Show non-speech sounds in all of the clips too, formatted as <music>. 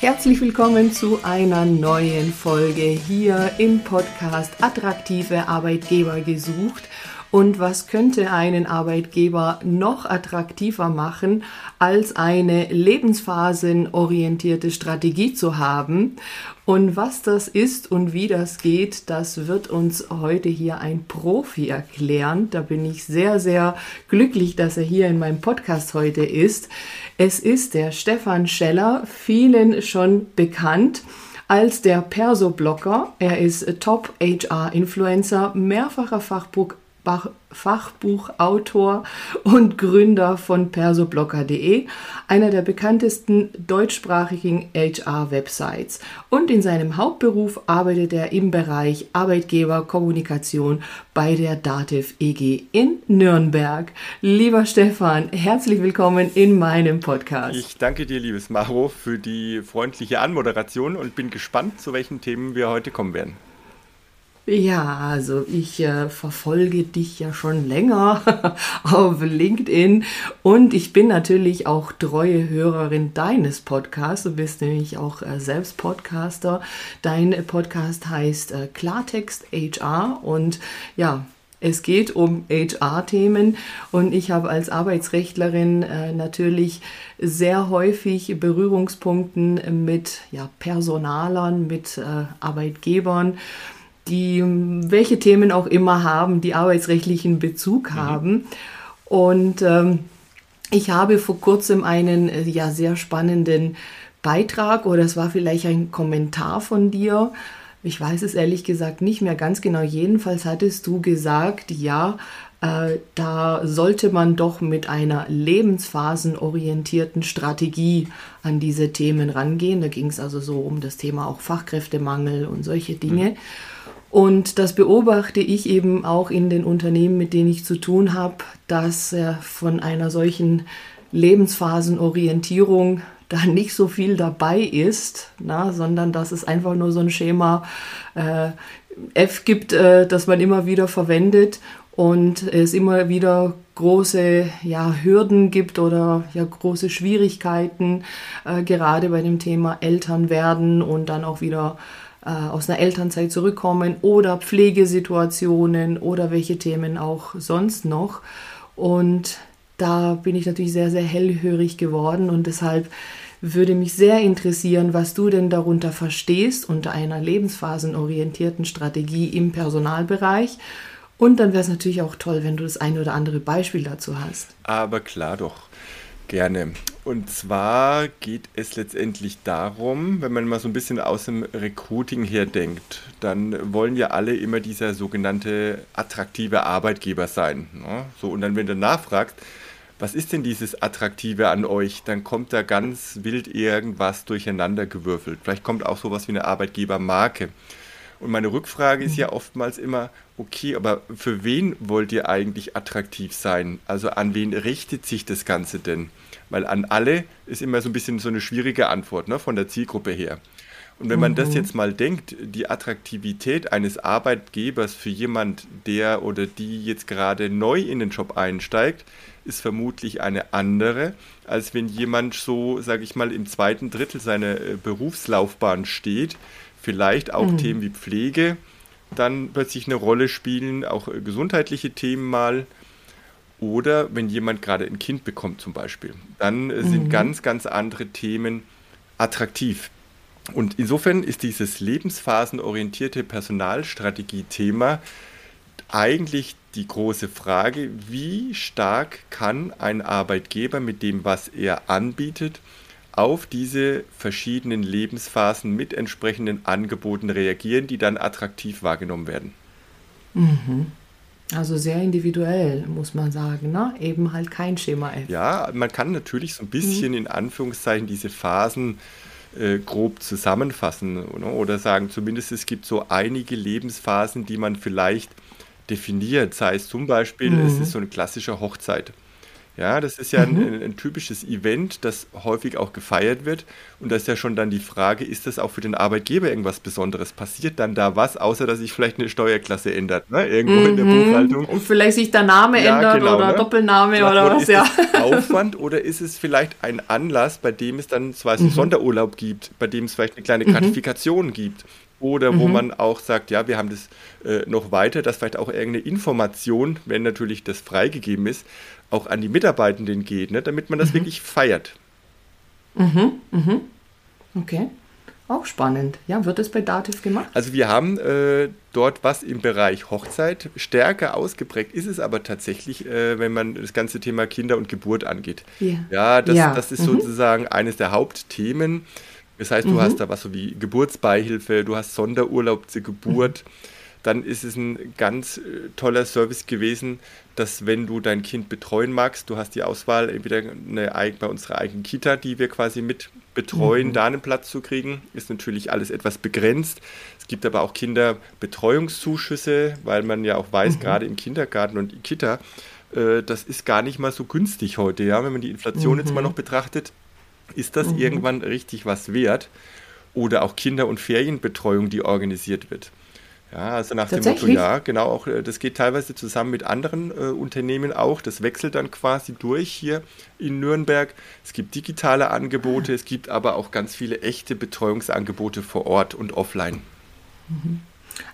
Herzlich willkommen zu einer neuen Folge hier im Podcast Attraktive Arbeitgeber gesucht. Und was könnte einen Arbeitgeber noch attraktiver machen, als eine lebensphasenorientierte Strategie zu haben? Und was das ist und wie das geht, das wird uns heute hier ein Profi erklären. Da bin ich sehr, sehr glücklich, dass er hier in meinem Podcast heute ist. Es ist der Stefan Scheller, vielen schon bekannt als der Perso-Blogger. Er ist Top-HR-Influencer, mehrfacher Fachbuch Fachbuchautor und Gründer von persoblocker.de, einer der bekanntesten deutschsprachigen HR-Websites. Und in seinem Hauptberuf arbeitet er im Bereich Arbeitgeberkommunikation bei der Dativ EG in Nürnberg. Lieber Stefan, herzlich willkommen in meinem Podcast. Ich danke dir, liebes Maro, für die freundliche Anmoderation und bin gespannt, zu welchen Themen wir heute kommen werden. Ja, also ich äh, verfolge dich ja schon länger <laughs> auf LinkedIn und ich bin natürlich auch treue Hörerin deines Podcasts. Du bist nämlich auch äh, selbst Podcaster. Dein Podcast heißt äh, Klartext HR und ja, es geht um HR-Themen und ich habe als Arbeitsrechtlerin äh, natürlich sehr häufig Berührungspunkten mit ja, Personalern, mit äh, Arbeitgebern die welche Themen auch immer haben, die arbeitsrechtlichen Bezug mhm. haben. Und ähm, ich habe vor kurzem einen äh, ja sehr spannenden Beitrag oder es war vielleicht ein Kommentar von dir. Ich weiß es ehrlich gesagt nicht mehr ganz genau. Jedenfalls hattest du gesagt, ja, äh, da sollte man doch mit einer lebensphasenorientierten Strategie an diese Themen rangehen. Da ging es also so um das Thema auch Fachkräftemangel und solche Dinge. Mhm. Und das beobachte ich eben auch in den Unternehmen, mit denen ich zu tun habe, dass äh, von einer solchen Lebensphasenorientierung da <laughs> nicht so viel dabei ist, na, sondern dass es einfach nur so ein Schema äh, F gibt, äh, das man immer wieder verwendet und es immer wieder große ja, Hürden gibt oder ja, große Schwierigkeiten, äh, gerade bei dem Thema Eltern werden und dann auch wieder aus einer Elternzeit zurückkommen oder Pflegesituationen oder welche Themen auch sonst noch. Und da bin ich natürlich sehr, sehr hellhörig geworden und deshalb würde mich sehr interessieren, was du denn darunter verstehst unter einer lebensphasenorientierten Strategie im Personalbereich. Und dann wäre es natürlich auch toll, wenn du das eine oder andere Beispiel dazu hast. Aber klar doch. Gerne. Und zwar geht es letztendlich darum, wenn man mal so ein bisschen aus dem Recruiting her denkt, dann wollen ja alle immer dieser sogenannte attraktive Arbeitgeber sein. Ne? So, und dann, wenn du nachfragst, was ist denn dieses Attraktive an euch, dann kommt da ganz wild irgendwas durcheinander gewürfelt. Vielleicht kommt auch sowas wie eine Arbeitgebermarke. Und meine Rückfrage ist ja oftmals immer, okay, aber für wen wollt ihr eigentlich attraktiv sein? Also an wen richtet sich das Ganze denn? Weil an alle ist immer so ein bisschen so eine schwierige Antwort ne, von der Zielgruppe her. Und wenn man mhm. das jetzt mal denkt, die Attraktivität eines Arbeitgebers für jemand, der oder die jetzt gerade neu in den Job einsteigt, ist vermutlich eine andere, als wenn jemand so, sage ich mal, im zweiten Drittel seiner äh, Berufslaufbahn steht, vielleicht auch mhm. Themen wie Pflege dann plötzlich eine Rolle spielen, auch äh, gesundheitliche Themen mal. Oder wenn jemand gerade ein Kind bekommt zum Beispiel, dann äh, sind mhm. ganz, ganz andere Themen attraktiv. Und insofern ist dieses lebensphasenorientierte Personalstrategie-Thema eigentlich die große Frage, wie stark kann ein Arbeitgeber mit dem, was er anbietet, auf diese verschiedenen Lebensphasen mit entsprechenden Angeboten reagieren, die dann attraktiv wahrgenommen werden. Mhm. Also sehr individuell, muss man sagen, ne? Eben halt kein Schema F. Ja, man kann natürlich so ein bisschen mhm. in Anführungszeichen diese Phasen äh, grob zusammenfassen oder, oder sagen, zumindest es gibt so einige Lebensphasen, die man vielleicht definiert. Sei es zum Beispiel, mhm. es ist so eine klassische Hochzeit. Ja, das ist ja mhm. ein, ein, typisches Event, das häufig auch gefeiert wird. Und da ist ja schon dann die Frage, ist das auch für den Arbeitgeber irgendwas Besonderes? Passiert dann da was, außer dass sich vielleicht eine Steuerklasse ändert, ne? irgendwo mhm. in der mhm. Buchhaltung? Und vielleicht sich der Name ja, ändert genau, oder ne? Doppelname Vielleicht oder was, ist ja. <laughs> Aufwand oder ist es vielleicht ein Anlass, bei dem es dann zwar mhm. Sonderurlaub gibt, bei dem es vielleicht eine kleine mhm. Gratifikation gibt? Oder wo mhm. man auch sagt, ja, wir haben das äh, noch weiter, dass vielleicht auch irgendeine Information, wenn natürlich das freigegeben ist, auch an die Mitarbeitenden geht, ne, damit man das mhm. wirklich feiert. Mhm, mhm. Okay. Auch spannend. Ja, wird das bei Dativ gemacht? Also wir haben äh, dort was im Bereich Hochzeit. Stärker ausgeprägt ist es aber tatsächlich, äh, wenn man das ganze Thema Kinder und Geburt angeht. Yeah. Ja, das, ja. das ist mhm. sozusagen eines der Hauptthemen. Das heißt, du mhm. hast da was so wie Geburtsbeihilfe, du hast Sonderurlaub zur Geburt. Mhm. Dann ist es ein ganz äh, toller Service gewesen, dass wenn du dein Kind betreuen magst, du hast die Auswahl, entweder eine, bei unserer eigenen Kita, die wir quasi mit betreuen, mhm. da einen Platz zu kriegen, ist natürlich alles etwas begrenzt. Es gibt aber auch Kinderbetreuungszuschüsse, weil man ja auch weiß, mhm. gerade im Kindergarten und Kita, äh, das ist gar nicht mal so günstig heute, ja, wenn man die Inflation mhm. jetzt mal noch betrachtet ist das mhm. irgendwann richtig was wert? Oder auch Kinder- und Ferienbetreuung, die organisiert wird. Ja, also nach dem Motto, ja, genau, auch äh, das geht teilweise zusammen mit anderen äh, Unternehmen auch. Das wechselt dann quasi durch hier in Nürnberg. Es gibt digitale Angebote, ah. es gibt aber auch ganz viele echte Betreuungsangebote vor Ort und offline. Mhm.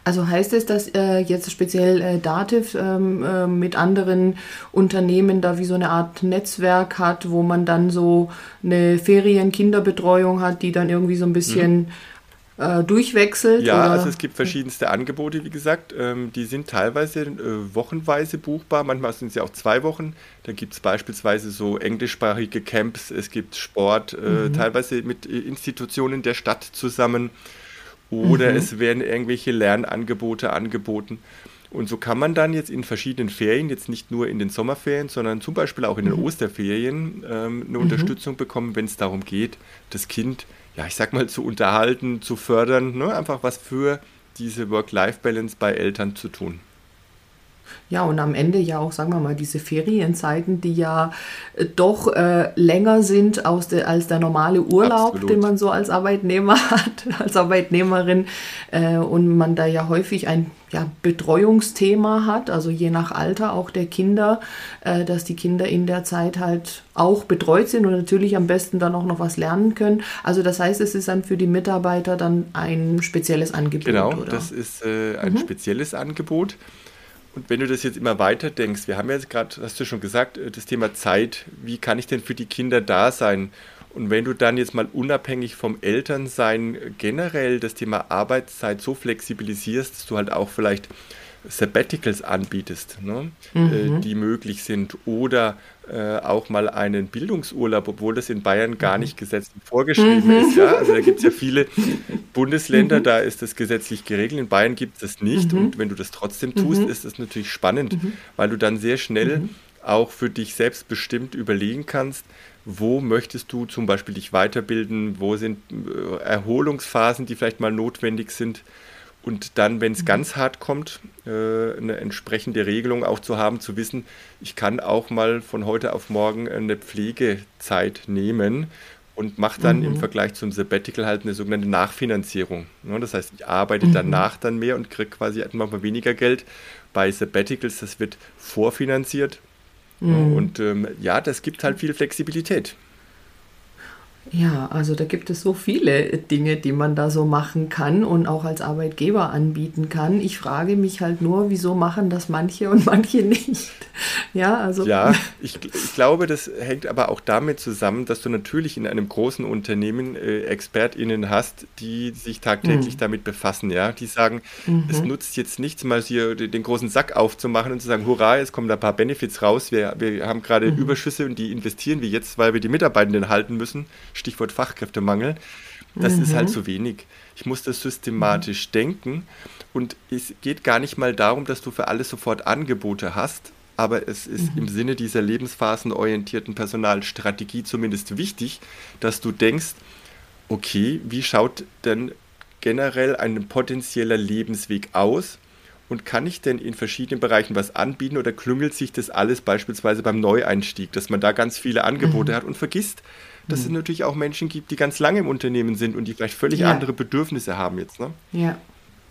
Also heißt es, dass äh, jetzt speziell äh, Dativ ähm, äh, mit anderen Unternehmen da wie so eine Art Netzwerk hat, wo man dann so eine Ferien-Kinderbetreuung hat, die dann irgendwie so ein bisschen mhm äh, durchwechselt? Ja, oder? also es gibt verschiedenste Angebote, wie gesagt. Ähm, die sind teilweise äh, wochenweise buchbar, manchmal sind sie auch zwei Wochen. Da gibt es beispielsweise so englischsprachige Camps, es gibt Sport, äh, mhm. teilweise mit äh, Institutionen der Stadt zusammen oder mhm. es werden irgendwelche Lernangebote angeboten. Und so kann man dann jetzt in verschiedenen Ferien, jetzt nicht nur in den Sommerferien, sondern zum Beispiel auch in den mhm. Osterferien, ähm, eine mhm. Unterstützung bekommen, wenn es darum geht, das Kind, ja, ich sag mal, zu unterhalten, zu fördern, ne? einfach was für diese Work-Life-Balance bei Eltern zu tun. Ja, und am Ende ja auch, sagen wir mal, diese Ferienzeiten, die ja äh, doch äh, länger sind aus de, als der normale Urlaub, Absolut. den man so als Arbeitnehmer <laughs> hat, als Arbeitnehmerin. Äh, und man da ja häufig ein ja, Betreuungsthema hat, also je nach Alter auch der Kinder, äh, dass die Kinder in der Zeit halt auch betreut sind und natürlich am besten dann auch noch was lernen können. Also das heißt, es ist dann für die Mitarbeiter dann ein spezielles Angebot. Genau, oder? das ist äh, ein mhm. spezielles Angebot. Und wenn du das jetzt immer weiter denkst, wir haben ja jetzt gerade, hast du schon gesagt, äh, das Thema Zeit, wie kann ich denn für die Kinder da sein? Und wenn du dann jetzt mal unabhängig vom Elternsein generell das Thema Arbeitszeit so flexibilisierst, dass du halt auch vielleicht Sabbaticals anbietest, ne? Mhm. Äh, die möglich sind, oder äh, auch mal einen Bildungsurlaub, obwohl das in Bayern gar mhm. nicht gesetzlich vorgeschrieben mhm. ist. Ja? Also da gibt es ja <laughs> viele Bundesländer, mhm. da ist das gesetzlich geregelt, in Bayern gibt es das nicht. Mhm. Und wenn du das trotzdem tust, mhm. ist das natürlich spannend, weil du dann sehr schnell auch für dich selbst bestimmt überlegen kannst, wo möchtest du zum Beispiel dich weiterbilden, wo sind äh, Erholungsphasen, die vielleicht mal notwendig sind und dann, wenn es mhm. ganz hart kommt, äh, eine entsprechende Regelung auch zu haben, zu wissen, ich kann auch mal von heute auf morgen eine Pflegezeit nehmen und mache dann mhm. im Vergleich zum Sabbatical halt eine sogenannte Nachfinanzierung. Ja, das heißt, ich arbeite mhm. danach dann mehr und kriege quasi manchmal weniger Geld. Bei Sabbaticals, das wird vorfinanziert. Mhm. Und ähm, ja, das gibt halt viel Flexibilität. Ja, also da gibt es so viele Dinge, die man da so machen kann und auch als Arbeitgeber anbieten kann. Ich frage mich halt nur, wieso machen das manche und <laughs> manche nicht. Ja, also. Ja, <laughs> ich, ich glaube, das hängt aber auch damit zusammen, dass du natürlich in einem großen Unternehmen äh, ExpertInnen hast, die sich tagtäglich mhm. damit befassen, ja. Die sagen, mhm. es nutzt jetzt nichts, mal hier den großen Sack aufzumachen und zu sagen, hurra, es kommen da ein paar Benefits raus, wir, wir haben gerade mhm. Überschüsse und die investieren wir jetzt, weil wir die Mitarbeitenden halten müssen Stichwort Fachkräftemangel. Das mhm. ist halt zu mhm. wenig. Ich muss das systematisch mhm. denken und es geht gar nicht mal darum, dass du für alles sofort Angebote hast, aber es ist mhm. im Sinne dieser lebensphasenorientierten Personalstrategie zumindest wichtig, dass du denkst, okay, wie schaut denn generell ein potenzieller Lebensweg aus und kann ich denn in verschiedenen Bereichen was anbieten oder klüngelt sich das alles beispielsweise beim Neueinstieg, dass man da ganz viele Angebote mhm. hat und vergisst, dass mhm. es natürlich auch Menschen gibt, die ganz lange im Unternehmen sind und die vielleicht völlig ja. andere Bedürfnisse haben jetzt. Ne? Ja.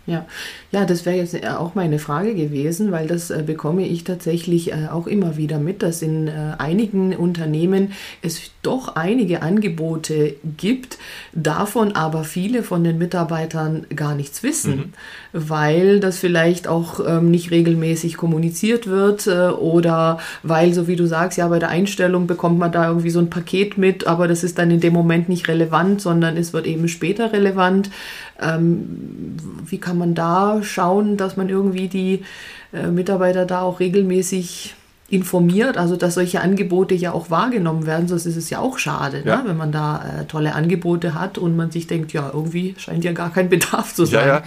Ja, ja, das wäre jetzt äh, auch meine Frage gewesen, weil das äh, bekomme ich tatsächlich äh, auch immer wieder mit, dass in äh, einigen Unternehmen es doch einige Angebote gibt, davon aber viele von den Mitarbeitern gar nichts wissen, mhm. weil das vielleicht auch ähm, nicht regelmäßig kommuniziert wird äh, oder weil, so wie du sagst, ja, bei der Einstellung bekommt man da irgendwie so ein Paket mit, aber das ist dann in dem Moment nicht relevant, sondern es wird eben später relevant. Ähm, wie kann man da schauen, dass man irgendwie die äh, Mitarbeiter da auch regelmäßig informiert, also dass solche Angebote ja auch wahrgenommen werden, sonst ist es ja auch schade, ne? ja. Ne? wenn man da äh, tolle Angebote hat und man sich denkt, ja, irgendwie scheint ja gar kein Bedarf zu sein. Ja, ja,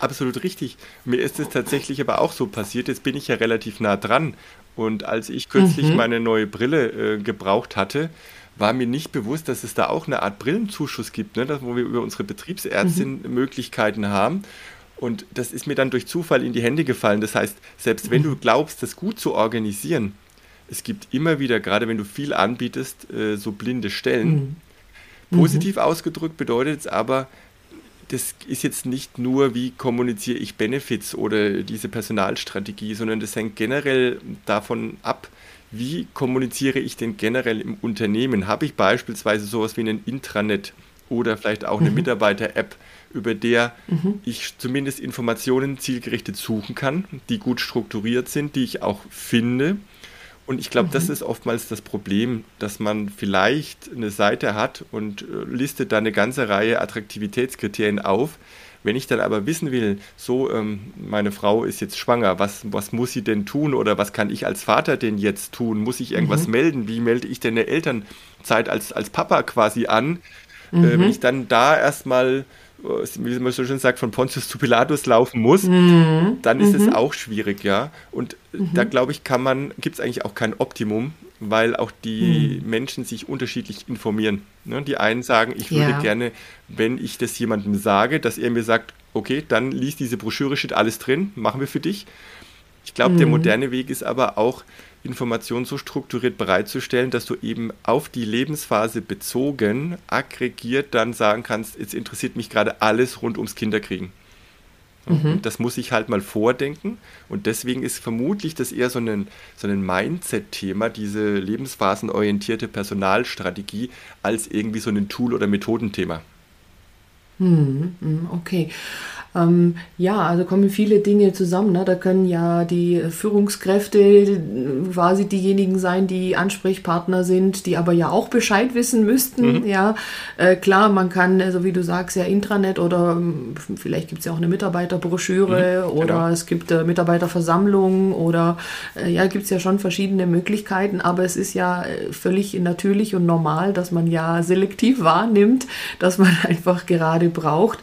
absolut richtig. Mir ist es tatsächlich aber auch so passiert, jetzt bin ich ja relativ nah dran und als ich kürzlich mhm. meine neue Brille äh, gebraucht hatte, war mir nicht bewusst, dass es da auch eine Art Brillenzuschuss gibt, ne? wo wir über unsere Betriebsärztin mhm. Möglichkeiten haben. Und das ist mir dann durch Zufall in die Hände gefallen. Das heißt, selbst wenn du mhm. glaubst, das gut zu organisieren, es gibt immer wieder, gerade wenn du viel anbietest, äh, so blinde Stellen. Mhm. Positiv ausgedrückt bedeutet es aber, das ist jetzt nicht nur, wie kommuniziere ich Benefits oder diese Personalstrategie, sondern das hängt generell davon ab, wie kommuniziere ich denn generell im Unternehmen? Habe ich beispielsweise sowas wie ein Intranet oder vielleicht auch eine mhm. Mitarbeiter-App, über der mhm. ich zumindest Informationen zielgerichtet suchen kann, die gut strukturiert sind, die ich auch finde. Und ich glaube, mhm. das ist oftmals das Problem, dass man vielleicht eine Seite hat und äh, listet da eine ganze Reihe Attraktivitätskriterien auf, wenn ich dann aber wissen will, so, ähm, meine Frau ist jetzt schwanger, was, was muss sie denn tun oder was kann ich als Vater denn jetzt tun? Muss ich irgendwas mhm. melden? Wie melde ich denn eine Elternzeit als, als Papa quasi an? Mhm. Äh, wenn mhm. ich dann da erstmal äh, wie man so schön sagt, von Pontius zu Pilatus laufen muss, mhm. dann ist mhm. es auch schwierig, ja. Und mhm. da glaube ich, kann man, gibt es eigentlich auch kein Optimum, weil auch die mhm. Menschen sich unterschiedlich informieren. Ne? Die einen sagen, ich würde ja. gerne, wenn ich das jemandem sage, dass er mir sagt, okay, dann liest diese Broschüre, steht alles drin, machen wir für dich. Ich glaube, der mhm. moderne Weg ist aber auch, Informationen so strukturiert bereitzustellen, dass du eben auf die Lebensphase bezogen, aggregiert dann sagen kannst, jetzt interessiert mich gerade alles rund ums Kinderkriegen. Mhm. Das muss ich halt mal vordenken. Und deswegen ist vermutlich das eher so ein, so ein Mindset-Thema, diese lebensphasenorientierte Personalstrategie, als irgendwie so ein Tool- oder Methodenthema. Mhm, mhm, okay. Ähm, ja, also kommen viele Dinge zusammen. Ne? Da können ja die Führungskräfte quasi diejenigen sein, die Ansprechpartner sind, die aber ja auch Bescheid wissen müssten. Mhm. Ja, äh, klar, man kann, so also wie du sagst, ja Intranet oder ähm, vielleicht gibt es ja auch eine Mitarbeiterbroschüre mhm, oder genau. es gibt äh, Mitarbeiterversammlungen oder äh, ja, gibt es ja schon verschiedene Möglichkeiten, aber es ist ja äh, völlig natürlich und normal, dass man ja selektiv wahrnimmt, dass man <laughs> einfach gerade braucht.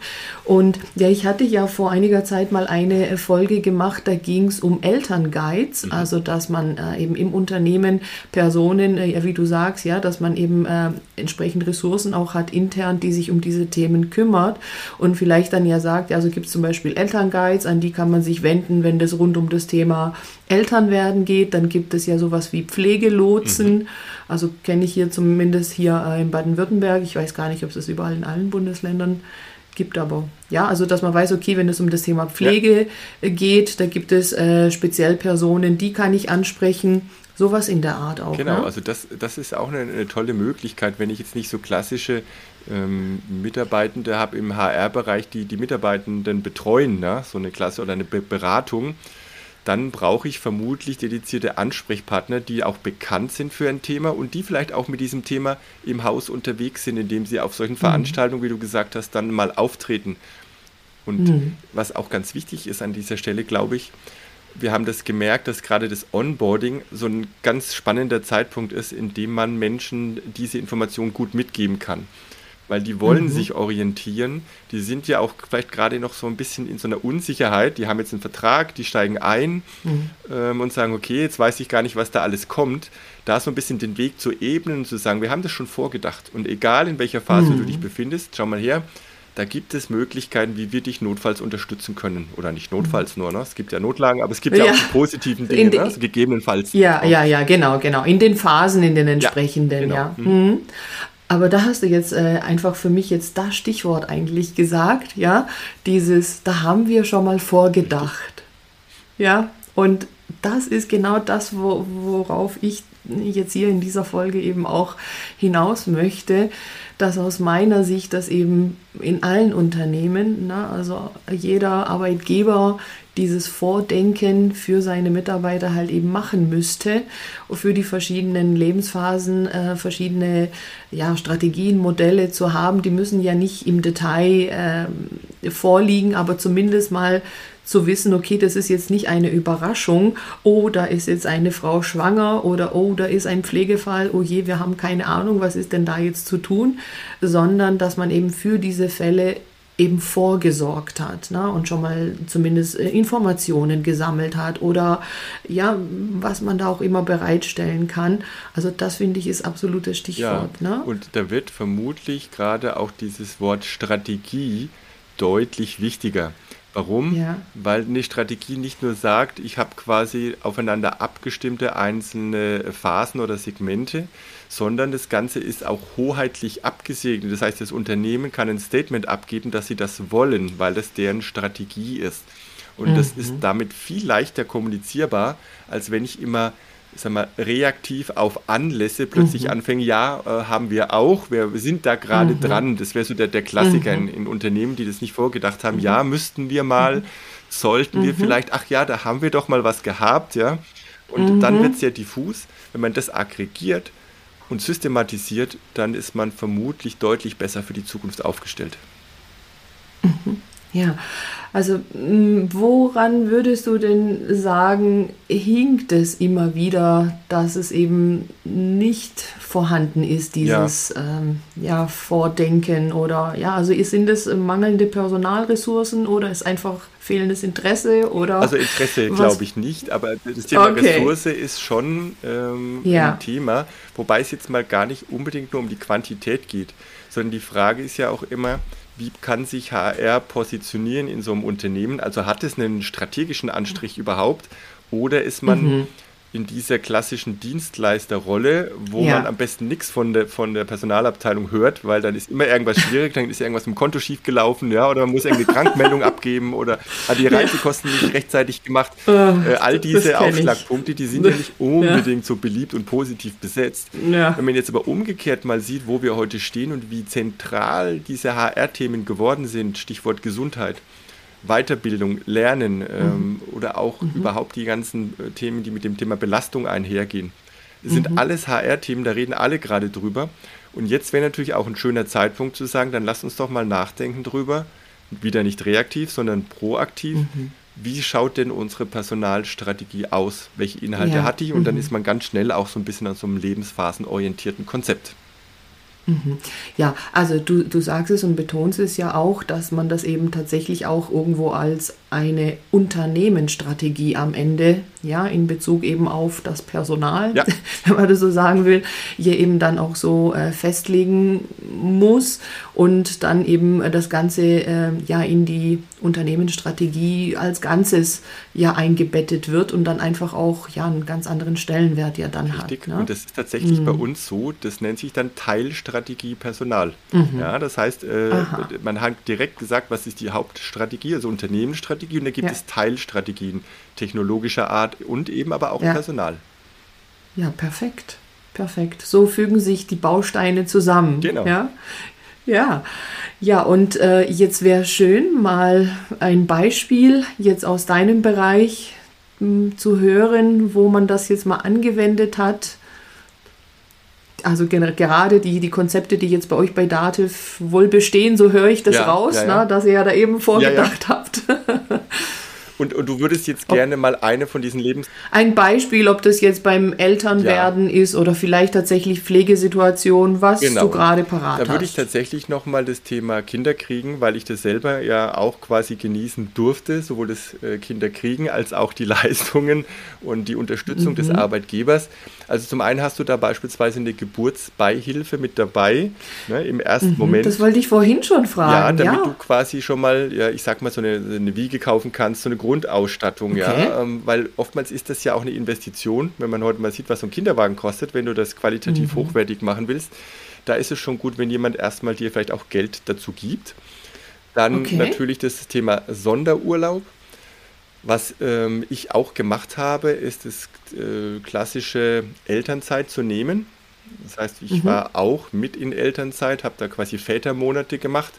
Und ja, ich hatte ja vor einiger Zeit mal eine Folge gemacht, da ging es um Elternguides, mhm. also dass man äh, eben im Unternehmen Personen, äh, wie du sagst, ja, dass man eben äh, entsprechend Ressourcen auch hat intern, die sich um diese Themen kümmert und vielleicht dann ja sagt, also gibt es zum Beispiel Elternguides, an die kann man sich wenden, wenn das rund um das Thema Elternwerden geht, dann gibt es ja sowas wie Pflegelotsen. Mhm. Also kenne ich hier zumindest hier äh, in Baden-Württemberg. Ich weiß gar nicht, ob es das überall in allen Bundesländern gibt aber. Ja, also dass man weiß, okay, wenn es um das Thema Pflege ja. geht, da gibt es äh, speziell Personen, die kann ich ansprechen. Sowas in der Art auch. Genau, ne? also das, das ist auch eine, eine, tolle Möglichkeit, wenn ich jetzt nicht so klassische ähm, Mitarbeitende habe im HR-Bereich, die die Mitarbeitenden betreuen, ne? so eine Klasse oder eine Be Beratung, dann brauche ich vermutlich dedizierte Ansprechpartner, die auch bekannt sind für ein Thema und die vielleicht auch mit diesem Thema im Haus unterwegs sind, indem sie auf solchen mhm. Veranstaltungen, wie du gesagt hast, dann mal auftreten. Und mhm. was auch ganz wichtig ist an dieser Stelle, glaube ich, wir haben das gemerkt, dass gerade das Onboarding so ein ganz spannender Zeitpunkt ist, in dem man Menschen diese Information gut mitgeben kann weil die wollen mhm. sich orientieren. Die sind ja auch vielleicht gerade noch so ein bisschen in so einer Unsicherheit. Die haben jetzt einen Vertrag, die steigen ein mhm. ähm, und sagen, okay, jetzt weiß ich gar nicht, was da alles kommt. Da so ein bisschen den Weg zu ebnen und zu sagen, wir haben das schon vorgedacht. Und egal in welcher Phase mhm. du dich befindest, schau mal her, da gibt es Möglichkeiten, wie wir dich notfalls unterstützen können. Oder nicht notfalls nur, ne? Es gibt ja Notlagen, aber es gibt ja, ja auch die positiven Dinge, ne? also gegebenenfalls. Ja, ja, ja, genau, genau. In den Phasen, in den entsprechenden, genau. ja. Mhm. Aber da hast du jetzt äh, einfach für mich jetzt das Stichwort eigentlich gesagt, ja, dieses, da haben wir schon mal vorgedacht. Ja, und das ist genau das, wo, worauf ich jetzt hier in dieser Folge eben auch hinaus möchte, dass aus meiner Sicht das eben in allen Unternehmen, ne, also jeder Arbeitgeber dieses Vordenken für seine Mitarbeiter halt eben machen müsste, für die verschiedenen Lebensphasen äh, verschiedene ja, Strategien, Modelle zu haben. Die müssen ja nicht im Detail äh, vorliegen, aber zumindest mal zu wissen, okay, das ist jetzt nicht eine Überraschung, oh, da ist jetzt eine Frau schwanger oder oh, da ist ein Pflegefall, oh je, wir haben keine Ahnung, was ist denn da jetzt zu tun, sondern dass man eben für diese Fälle eben vorgesorgt hat ne? und schon mal zumindest äh, Informationen gesammelt hat oder ja, was man da auch immer bereitstellen kann. Also das finde ich ist absolutes Stichwort. Ja, ne? Und da wird vermutlich gerade auch dieses Wort Strategie deutlich wichtiger. Warum? Ja. Weil eine Strategie nicht nur sagt, ich habe quasi aufeinander abgestimmte einzelne Phasen oder Segmente, sondern das Ganze ist auch hoheitlich abgesegnet. Das heißt, das Unternehmen kann ein Statement abgeben, dass sie das wollen, weil das deren Strategie ist. Und mhm. das ist damit viel leichter kommunizierbar, als wenn ich immer sag mal, reaktiv auf Anlässe plötzlich mhm. anfangen, ja, äh, haben wir auch, wir sind da gerade mhm. dran. Das wäre so der, der Klassiker mhm. in, in, Unternehmen, die das nicht vorgedacht haben, ja, mhm. müssten wir mal, mhm. sollten wir mhm. vielleicht, ach ja, da haben wir doch mal was gehabt, ja. Und dann wird es ja diffus. Wenn man das aggregiert und systematisiert, dann ist man vermutlich deutlich besser für die Zukunft aufgestellt. Ja, also woran würdest du denn sagen, hinkt es immer wieder, dass es eben nicht vorhanden ist, dieses ja. Ähm, ja Vordenken oder ja, also sind es mangelnde Personalressourcen oder ist einfach fehlendes Interesse oder? Also Interesse glaube ich nicht, aber das Thema okay. Ressource ist schon ähm, ja. ein Thema, wobei es jetzt mal gar nicht unbedingt nur um die Quantität geht, sondern die Frage ist ja auch immer, wie kann sich HR positionieren in so einem Unternehmen? Also hat es einen strategischen Anstrich überhaupt oder ist man mhm in dieser klassischen Dienstleisterrolle, wo ja. man am besten nichts von der, von der Personalabteilung hört, weil dann ist immer irgendwas schwierig, dann ist irgendwas im Konto schiefgelaufen, ja, oder man muss irgendeine <laughs> Krankmeldung abgeben oder hat die Reisekosten nicht rechtzeitig gemacht. Oh, äh, all diese Aufschlagpunkte, die sind ja nicht <laughs> unbedingt ja. so beliebt und positiv besetzt. Ja. Wenn man jetzt aber umgekehrt mal sieht, wo wir heute stehen und wie zentral diese HR-Themen geworden sind, Stichwort Gesundheit, Weiterbildung, Lernen ähm, mhm. oder auch mhm. überhaupt die ganzen äh, Themen, die mit dem Thema Belastung einhergehen. Das sind mhm. alles HR-Themen, da reden alle gerade drüber. Und jetzt wäre natürlich auch ein schöner Zeitpunkt zu sagen, dann lass uns doch mal nachdenken drüber, wieder nicht reaktiv, sondern proaktiv. Mhm. Wie schaut denn unsere Personalstrategie aus? Welche Inhalte ja. hat die? Und dann mhm. ist man ganz schnell auch so ein bisschen an so einem lebensphasenorientierten Konzept. Mhm. Ja, also du, du sagst es und betonst es ja auch, dass man das eben tatsächlich auch irgendwo als eine Unternehmensstrategie am Ende, ja, in Bezug eben auf das Personal, ja. <laughs> wenn man das so sagen will, hier eben dann auch so äh, festlegen muss und dann eben das Ganze äh, ja in die Unternehmensstrategie als Ganzes ja eingebettet wird und dann einfach auch ja einen ganz anderen Stellenwert ja dann Richtig. hat. Ne? Und das ist tatsächlich mhm. bei uns so, das nennt sich dann Teilstrategie Personal. Mhm. Ja, das heißt, äh, man hat direkt gesagt, was ist die Hauptstrategie, also Unternehmensstrategie Strategie und da gibt ja. es Teilstrategien technologischer Art und eben aber auch ja. Personal. Ja, perfekt. Perfekt. So fügen sich die Bausteine zusammen. Genau. Ja, ja. ja und äh, jetzt wäre schön, mal ein Beispiel jetzt aus deinem Bereich mh, hm, zu hören, wo man das jetzt mal angewendet hat also gerade die, die Konzepte, die jetzt bei euch bei Dativ wohl bestehen, so höre ich das ja, raus, ja, ja. Ne, dass ihr ja da eben vorgedacht habt. <laughs> Und, und du würdest jetzt gerne mal eine von diesen Lebens... Ein Beispiel, ob das jetzt beim Elternwerden ist oder vielleicht tatsächlich Pflegesituation, was genau. du gerade parat hast. Da würde ich tatsächlich nochmal das Thema Kinder kriegen, weil ich das selber ja auch quasi genießen durfte, sowohl das äh, Kinderkriegen als auch die <laughs> Leistungen und die Unterstützung mhm. des Arbeitgebers. Also zum einen hast du da beispielsweise eine Geburtsbeihilfe mit dabei, ne, im ersten mhm, Moment. Das wollte ich vorhin schon fragen. Ja, damit ja. du quasi schon mal, ja, ich sag mal, so eine, eine Wiege kaufen kannst, so eine Grundausstattung, okay. ja. Ähm, weil oftmals ist das ja auch eine Investition, wenn man heute mal sieht, was so ein Kinderwagen kostet, wenn du das qualitativ mhm. hochwertig machen willst. Da ist es schon gut, wenn jemand erstmal dir vielleicht auch Geld dazu gibt. Dann okay. natürlich das Thema Sonderurlaub. Was ähm, ich auch gemacht habe, ist das äh, klassische Elternzeit zu nehmen. Das heißt, ich mhm. war auch mit in Elternzeit, habe da quasi Vätermonate gemacht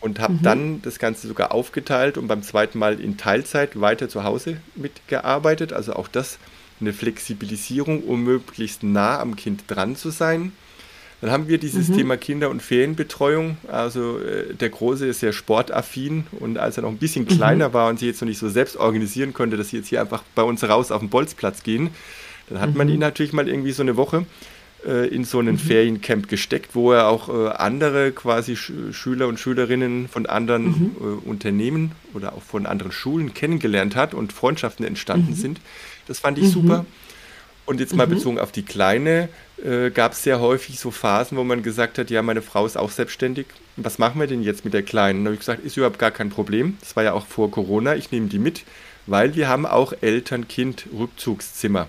und habe mhm. dann das Ganze sogar aufgeteilt und beim zweiten Mal in Teilzeit weiter zu Hause mitgearbeitet. Also auch das eine Flexibilisierung, um möglichst nah am Kind dran zu sein. Dann haben wir dieses mhm. Thema Kinder- und Ferienbetreuung. Also äh, der Große ist sehr sportaffin und als er noch ein bisschen mhm. kleiner mhm. war und sich jetzt noch nicht so selbst organisieren konnte, dass sie jetzt hier einfach bei uns raus auf den Bolzplatz gehen, dann hat mhm. man ihn natürlich mal irgendwie so eine Woche äh, in so einen mhm. Feriencamp gesteckt, wo er auch äh, andere quasi Sch Schüler und Schülerinnen von anderen mhm. äh, Unternehmen oder auch von anderen Schulen kennengelernt hat und Freundschaften entstanden sind. Das fand ich super. Und jetzt mal mhm. bezogen auf die Kleine, äh, gab es sehr häufig so Phasen, wo man gesagt hat, ja, meine Frau ist auch selbstständig. Was machen wir denn jetzt mit der Kleinen? Da habe ich gesagt, ist überhaupt gar kein Problem. Das war ja auch vor Corona. Ich nehme die mit, weil wir haben auch Eltern-Kind-Rückzugszimmer.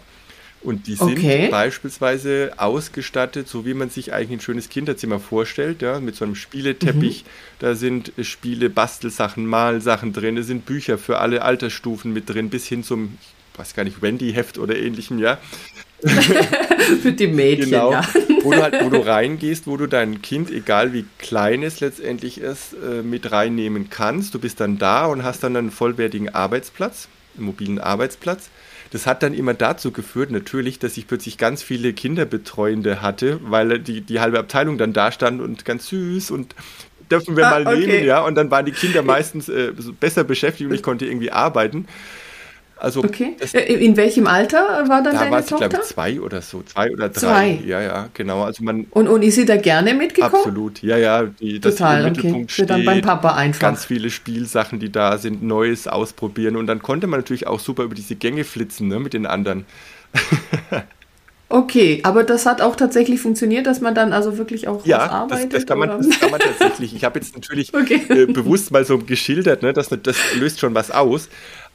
Und die sind okay. beispielsweise ausgestattet, so wie man sich eigentlich ein schönes Kinderzimmer vorstellt, ja, mit so einem Spieleteppich. Mhm. Da sind Spiele, Bastelsachen, Malsachen drin, es sind Bücher für alle Altersstufen mit drin, bis hin zum, weiß gar nicht, Wendy-Heft oder ähnlichem, ja. <laughs> Für die Mädchen, genau, ja. Wo du, halt, wo du reingehst, wo du dein Kind, egal wie klein es letztendlich ist, äh, mit reinnehmen kannst. Du bist dann da und hast dann einen vollwertigen Arbeitsplatz, einen mobilen Arbeitsplatz. Das hat dann immer dazu geführt, natürlich, dass ich plötzlich ganz viele Kinderbetreuende hatte, weil die, die halbe Abteilung dann da stand und ganz süß und dürfen wir ah, mal okay. nehmen, ja. Und dann waren die Kinder meistens äh, besser beschäftigt und ich konnte irgendwie arbeiten. Also okay. Das, äh, in welchem Alter war dann da deine war sie, Tochter? glaube zwei oder so, zwei oder drei. Zwei. Ja, ja, genau. Also man und, und ist sie da gerne mitgekommen? Absolut, ja, ja. Die, Total, das okay. Für dann beim Papa einfach. Ganz viele Spielsachen, die da sind, Neues ausprobieren. Und dann konnte man natürlich auch super über diese Gänge flitzen ne, mit den anderen. <laughs> Okay, aber das hat auch tatsächlich funktioniert, dass man dann also wirklich auch ja, arbeitet? Ja, das, das, kann man, das kann man tatsächlich. Ich habe jetzt natürlich <laughs> okay. äh, bewusst mal so geschildert, ne, dass das löst schon was aus.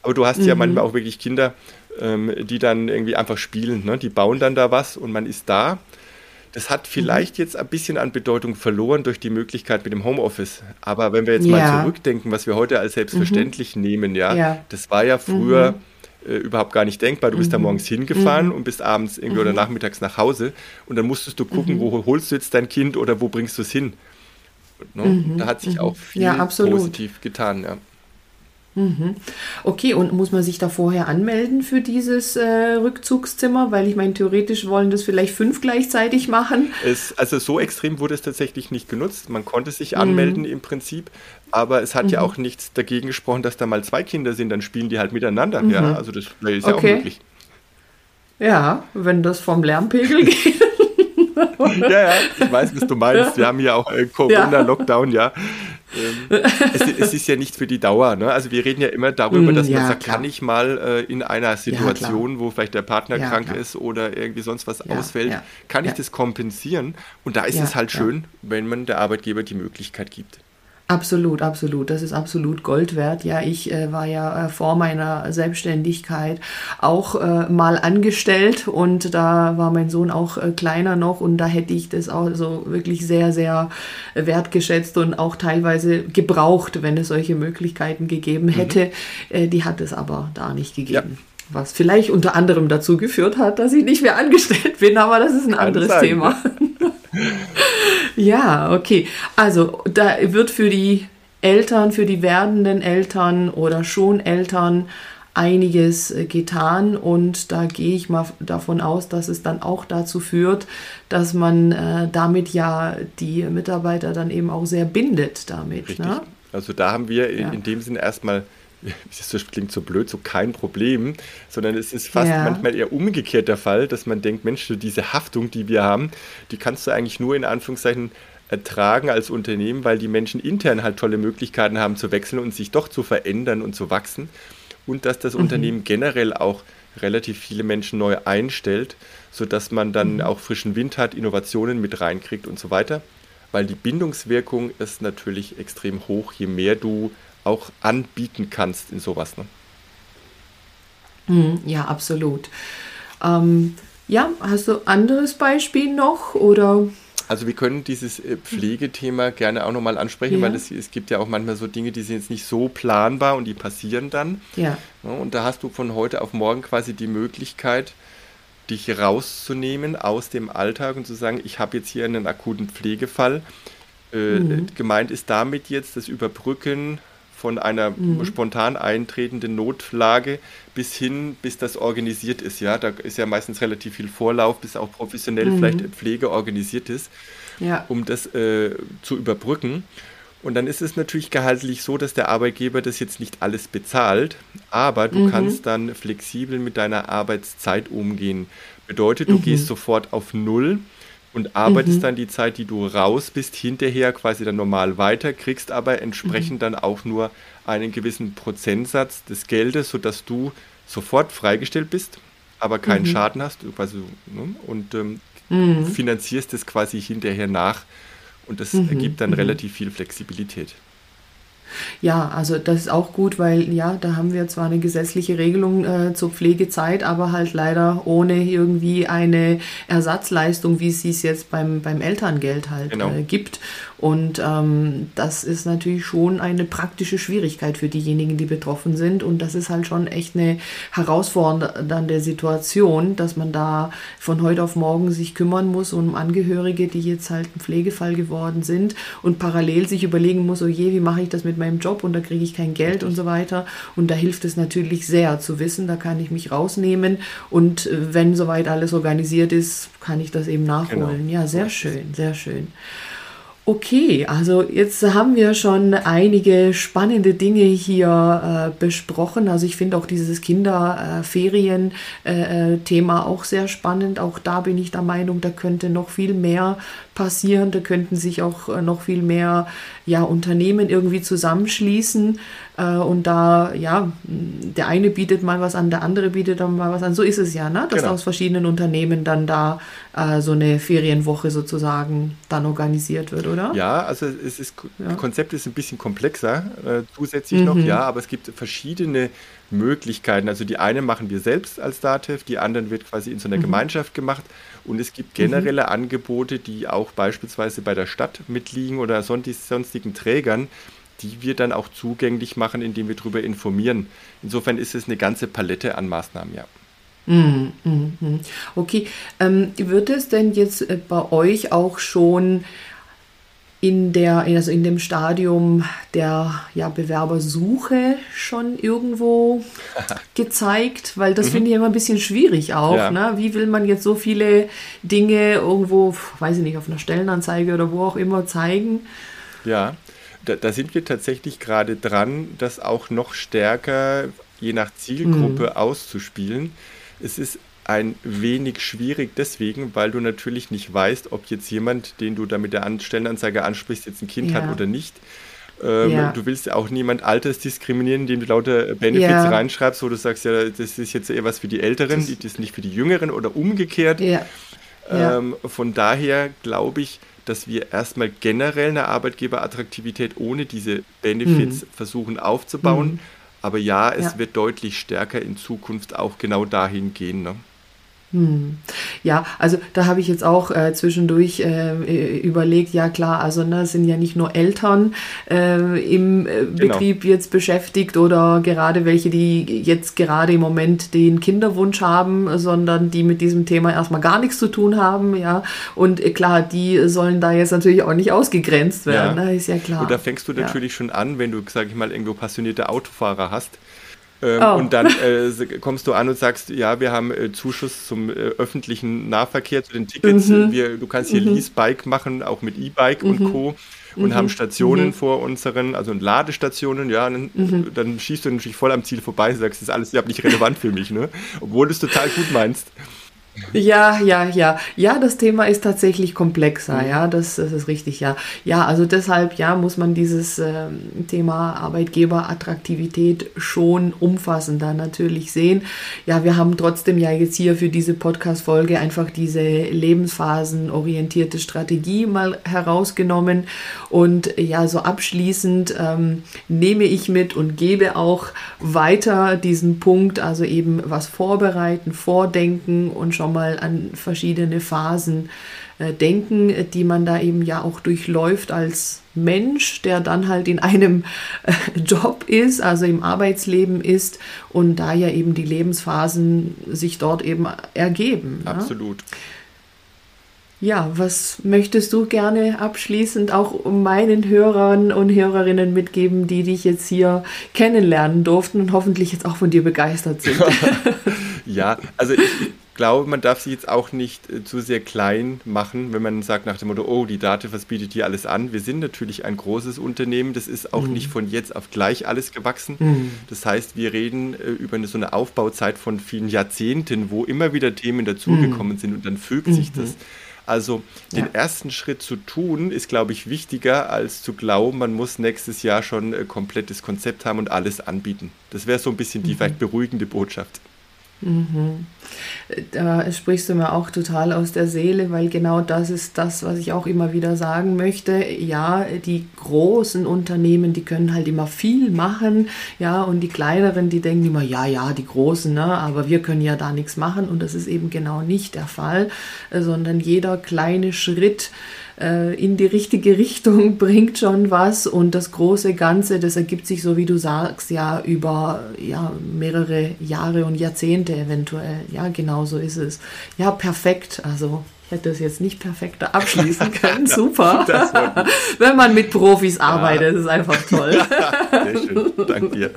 Aber du hast mhm. ja manchmal auch wirklich Kinder, ähm, die dann irgendwie einfach spielen. Ne? Die bauen dann da was und man ist da. Das hat vielleicht mhm. jetzt ein bisschen an Bedeutung verloren durch die Möglichkeit mit dem Homeoffice. Aber wenn wir jetzt ja. mal zurückdenken, was wir heute als selbstverständlich mhm. nehmen, ja, ja, das war ja früher mhm. äh, überhaupt gar nicht denkbar. Du bist da mhm. morgens hingefahren mhm. und bist abends irgendwie oder nachmittags nach Hause und dann musstest du gucken, wo holst du jetzt dein Kind oder wo bringst du es hin. Ne? Da hat sich auch viel ja, positiv getan, ja. Mhm. Okay, und muss man sich da vorher anmelden für dieses äh, Rückzugszimmer? Weil ich meine, theoretisch wollen das vielleicht fünf gleichzeitig machen. Es, also so extrem wurde es tatsächlich nicht genutzt. Man konnte sich mhm. anmelden im Prinzip, aber es hat mhm. ja auch nichts dagegen gesprochen, dass da mal zwei Kinder sind, dann spielen die halt miteinander. Ja, mhm. also das ist okay. ja auch möglich. Ja, wenn das vom Lärmpegel <laughs> geht. ja, ja, ich weiß, was du meinst. Wir haben ja auch äh, Corona-Lockdown, ja. Ähm, es, es, ist ja nicht für die Dauer. Ne? Also wir reden ja immer darüber, mm, dass ja, man sagt, klar. kann ich mal äh, in einer Situation, ja, wo vielleicht der Partner ja, krank klar. ist oder irgendwie sonst was ausfällt, kann ich das kompensieren? Und da ist es halt schön, wenn man der Arbeitgeber die Möglichkeit gibt. Absolut, absolut. Das ist absolut Gold wert. Ja, ich äh, war ja äh, vor meiner Selbstständigkeit auch äh, mal angestellt und da war mein Sohn auch äh, kleiner noch und da hätte ich das auch so wirklich sehr, sehr wertgeschätzt und auch teilweise gebraucht, wenn es solche Möglichkeiten gegeben mhm. hätte. Mhm. die hat es aber da nicht gegeben. Ja was vielleicht unter anderem dazu geführt hat, dass ich nicht mehr angestellt bin, aber das ist ein anderes Thema. Ja, <laughs> okay. Also da wird für die Eltern, für die werdenden Eltern oder schon Eltern einiges äh, getan und da gehe ich mal davon aus, dass es dann auch dazu führt, dass man äh, damit ja die Mitarbeiter dann eben auch sehr bindet damit. Richtig. Ne? Also da haben wir in, ja. in dem Sinne erstmal <laughs> das klingt so blöd, so kein Problem, sondern es ist fast ja. manchmal eher umgekehrt der Fall, dass man denkt, Mensch, diese Haftung, die wir haben, die kannst du eigentlich nur in Anführungszeichen ertragen als Unternehmen, weil die Menschen intern halt tolle Möglichkeiten haben zu wechseln und sich doch zu verändern und zu wachsen und dass das mhm. Unternehmen generell auch relativ viele Menschen neu einstellt, sodass man dann mhm. auch frischen Wind hat, Innovationen mit reinkriegt und so weiter. Weil die Bindungswirkung ist natürlich extrem hoch, je mehr du auch anbieten kannst in sowas. Ne? Mhm, ja, absolut. Ähm, ja, hast du anderes Beispiel noch oder? Also wir können dieses äh, Pflegethema gerne auch nochmal ansprechen, ja. weil es, es gibt ja auch manchmal so Dinge, die sind jetzt nicht so planbar und die passieren dann. Ja. Und da hast du von heute auf morgen quasi die Möglichkeit, dich rauszunehmen aus dem Alltag und zu sagen, ich habe jetzt hier einen akuten Pflegefall. Äh, mhm. Gemeint ist damit jetzt das Überbrücken von einer mhm. spontan eintretenden Notlage bis hin, bis das organisiert ist. Ja, da ist ja meistens relativ viel Vorlauf, bis auch professionell mhm. vielleicht Pflege organisiert ist, ja. um das äh, zu überbrücken. Und dann ist es natürlich gehaltlich so, dass der Arbeitgeber das jetzt nicht alles bezahlt, aber du mhm. kannst dann flexibel mit deiner Arbeitszeit umgehen. Bedeutet, du mhm. gehst sofort auf Null und arbeitest mhm. dann die Zeit, die du raus bist, hinterher quasi dann normal weiter, kriegst aber entsprechend mhm. dann auch nur einen gewissen Prozentsatz des Geldes, sodass du sofort freigestellt bist, aber keinen mhm. Schaden hast quasi, ne? und ähm, mhm. finanzierst es quasi hinterher nach und das mhm. ergibt dann mhm. relativ viel Flexibilität. Ja, also das ist auch gut, weil ja, da haben wir zwar eine gesetzliche Regelung äh, zur Pflegezeit, aber halt leider ohne irgendwie eine Ersatzleistung, wie es es jetzt beim, beim Elterngeld halt genau. äh, gibt. Und ähm, das ist natürlich schon eine praktische Schwierigkeit für diejenigen, die betroffen sind. Und das ist halt schon echt eine herausfordernde Situation, dass man da von heute auf morgen sich kümmern muss um Angehörige, die jetzt halt ein Pflegefall geworden sind und parallel sich überlegen muss, oh je, wie mache ich das mit meinem Job und da kriege ich kein Geld und so weiter. Und da hilft es natürlich sehr zu wissen, da kann ich mich rausnehmen und äh, wenn soweit alles organisiert ist, kann ich das eben nachholen. Genau. Ja, sehr schön, sehr schön. Okay, also jetzt haben wir schon einige spannende Dinge hier äh, besprochen. Also ich finde auch dieses Kinderferien-Thema äh, auch sehr spannend. Auch da bin ich der Meinung, da könnte noch viel mehr passieren. Da könnten sich auch äh, noch viel mehr ja, Unternehmen irgendwie zusammenschließen äh, und da, ja, der eine bietet mal was an, der andere bietet dann mal was an. So ist es ja, ne? dass genau. aus verschiedenen Unternehmen dann da äh, so eine Ferienwoche sozusagen dann organisiert wird, oder? Ja, also es ist, ja. das Konzept ist ein bisschen komplexer äh, zusätzlich mhm. noch, ja, aber es gibt verschiedene Möglichkeiten. Also die eine machen wir selbst als DATEV, die anderen wird quasi in so einer mhm. Gemeinschaft gemacht und es gibt generelle mhm. Angebote, die auch beispielsweise bei der Stadt mitliegen oder sonstigen Trägern, die wir dann auch zugänglich machen, indem wir darüber informieren. Insofern ist es eine ganze Palette an Maßnahmen, ja. Mhm, mhm, okay, ähm, wird es denn jetzt äh, bei euch auch schon in der, also in dem Stadium der ja, Bewerbersuche schon irgendwo <laughs> gezeigt? Weil das mhm. finde ich immer ein bisschen schwierig auch. Ja. Ne? Wie will man jetzt so viele Dinge irgendwo, weiß ich nicht, auf einer Stellenanzeige oder wo auch immer zeigen? Ja, da, da sind wir tatsächlich gerade dran, das auch noch stärker je nach Zielgruppe mhm. auszuspielen. Es ist ein wenig schwierig deswegen, weil du natürlich nicht weißt, ob jetzt jemand, den du da mit der Stellenanzeige ansprichst, jetzt ein Kind ja. hat oder nicht. Ähm, ja. Du willst ja auch niemand Alters diskriminieren, indem du lauter Benefits ja. reinschreibst, wo du sagst, ja, das ist jetzt eher was für die Älteren, das, das ist nicht für die Jüngeren oder umgekehrt. Ähm, von daher glaube ich, dass wir erstmal generell eine Arbeitgeberattraktivität ohne diese Benefits mhm. versuchen aufzubauen. Mhm. Aber ja, es ja. wird deutlich stärker in Zukunft auch genau dahin gehen. Ne? Hm. Ja, also da habe ich jetzt auch äh, zwischendurch äh, überlegt, ja klar, also ne, sind ja nicht nur Eltern äh, im äh, genau. Betrieb jetzt beschäftigt oder gerade welche, die jetzt gerade im Moment den Kinderwunsch haben, sondern die mit diesem Thema erstmal gar nichts zu tun haben, ja. Und äh, klar, die sollen da jetzt natürlich auch nicht ausgegrenzt werden, ja. ne, ist ja klar. Und da fängst du natürlich ja. schon an, wenn du, sag ich mal, irgendwo passionierte Autofahrer hast ähm, oh. Und dann <laughs> äh, kommst du an und sagst, ja, wir haben äh, Zuschuss zum äh, öffentlichen Nahverkehr, zu den Tickets. Mhm. Wir, du kannst hier mhm. Lease-Bike machen, auch mit E-Bike mhm. und Co. Und haben mhm. Stationen mhm. vor unseren, also Ladestationen, ja, dann, mhm. dann, schießt du natürlich voll am Ziel vorbei und sagst, das ist alles überhaupt nicht relevant für mich, ne? Obwohl du es total gut meinst. Ja, ja, ja. Ja, das Thema ist tatsächlich komplexer, mhm. ja, das, das, ist richtig, ja. Ja, also deshalb, ja, muss man dieses äh, Thema Arbeitgeberattraktivität schon umfassender natürlich sehen. Ja, wir haben trotzdem ja jetzt hier für diese Podcast-Folge einfach diese lebensphasenorientierte Strategie mal herausgenommen und ja, so abschließend ähm, nehme ich mit und gebe auch weiter diesen Punkt, also eben was vorbereiten, vordenken und schon mal an verschiedene Phasen äh, denken, die man da eben ja auch durchläuft als Mensch, der dann halt in einem äh, Job ist, also im Arbeitsleben ist und da ja eben die Lebensphasen sich dort eben ergeben. Ne? Absolut. Ja? Ja, was möchtest du gerne abschließend auch meinen Hörern und Hörerinnen mitgeben, die dich jetzt hier kennenlernen durften und hoffentlich jetzt auch von dir begeistert sind? <laughs> <laughs> ja, also ich glaube, man darf sich jetzt auch nicht äh, zu sehr klein machen, wenn man sagt nach dem Motto, oh, die Date, was bietet hier alles an? Wir sind natürlich ein großes Unternehmen, das ist auch mhm. nicht von jetzt auf gleich alles gewachsen. Mhm. Das heißt, wir reden äh, über eine, so eine Aufbauzeit von vielen Jahrzehnten, wo immer wieder Themen dazugekommen mhm. sind und dann fügt sich das. Mhm. Also den ja. ersten Schritt zu tun, ist, glaube ich, wichtiger, als zu glauben, man muss nächstes Jahr schon ein komplettes Konzept haben und alles anbieten. Das wäre so ein bisschen die mhm. vielleicht beruhigende Botschaft. Mhm. Da sprichst du mir auch total aus der Seele, weil genau das ist das, was ich auch immer wieder sagen möchte. Ja, die großen Unternehmen, die können halt immer viel machen, ja, und die kleineren, die denken immer, ja, ja, die großen, ne, aber wir können ja da nichts machen und das ist eben genau nicht der Fall, sondern jeder kleine Schritt, äh, in die richtige Richtung <laughs> bringt schon was und das große Ganze, das ergibt sich, so wie du sagst, ja über ja, mehrere Jahre und Jahrzehnte eventuell. Ja, genau so ist es. Ja, perfekt. Also ich hätte es jetzt nicht perfekter abschließen <laughs> können. Super. <laughs> Wenn man mit Profis arbeitet, ja. ist einfach toll. Sehr schön. Danke dir.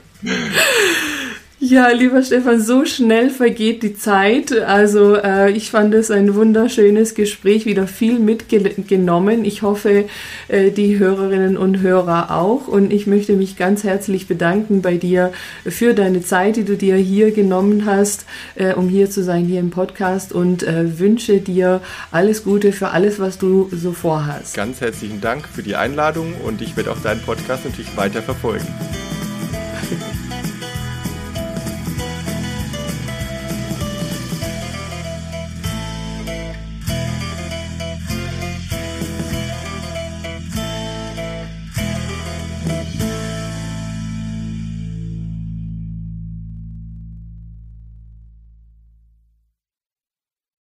Ja, lieber Stefan, so schnell vergeht die Zeit. Also äh, ich fand es ein wunderschönes Gespräch, wieder viel mitgenommen. Ich hoffe, äh, die Hörerinnen und Hörer auch. Und ich möchte mich ganz herzlich bedanken bei dir für deine Zeit, die du dir hier genommen hast, äh, um hier zu sein, hier im Podcast. Und äh, wünsche dir alles Gute für alles, was du so vorhast. Ganz herzlichen Dank für die Einladung und ich werde auch deinen Podcast natürlich weiter verfolgen.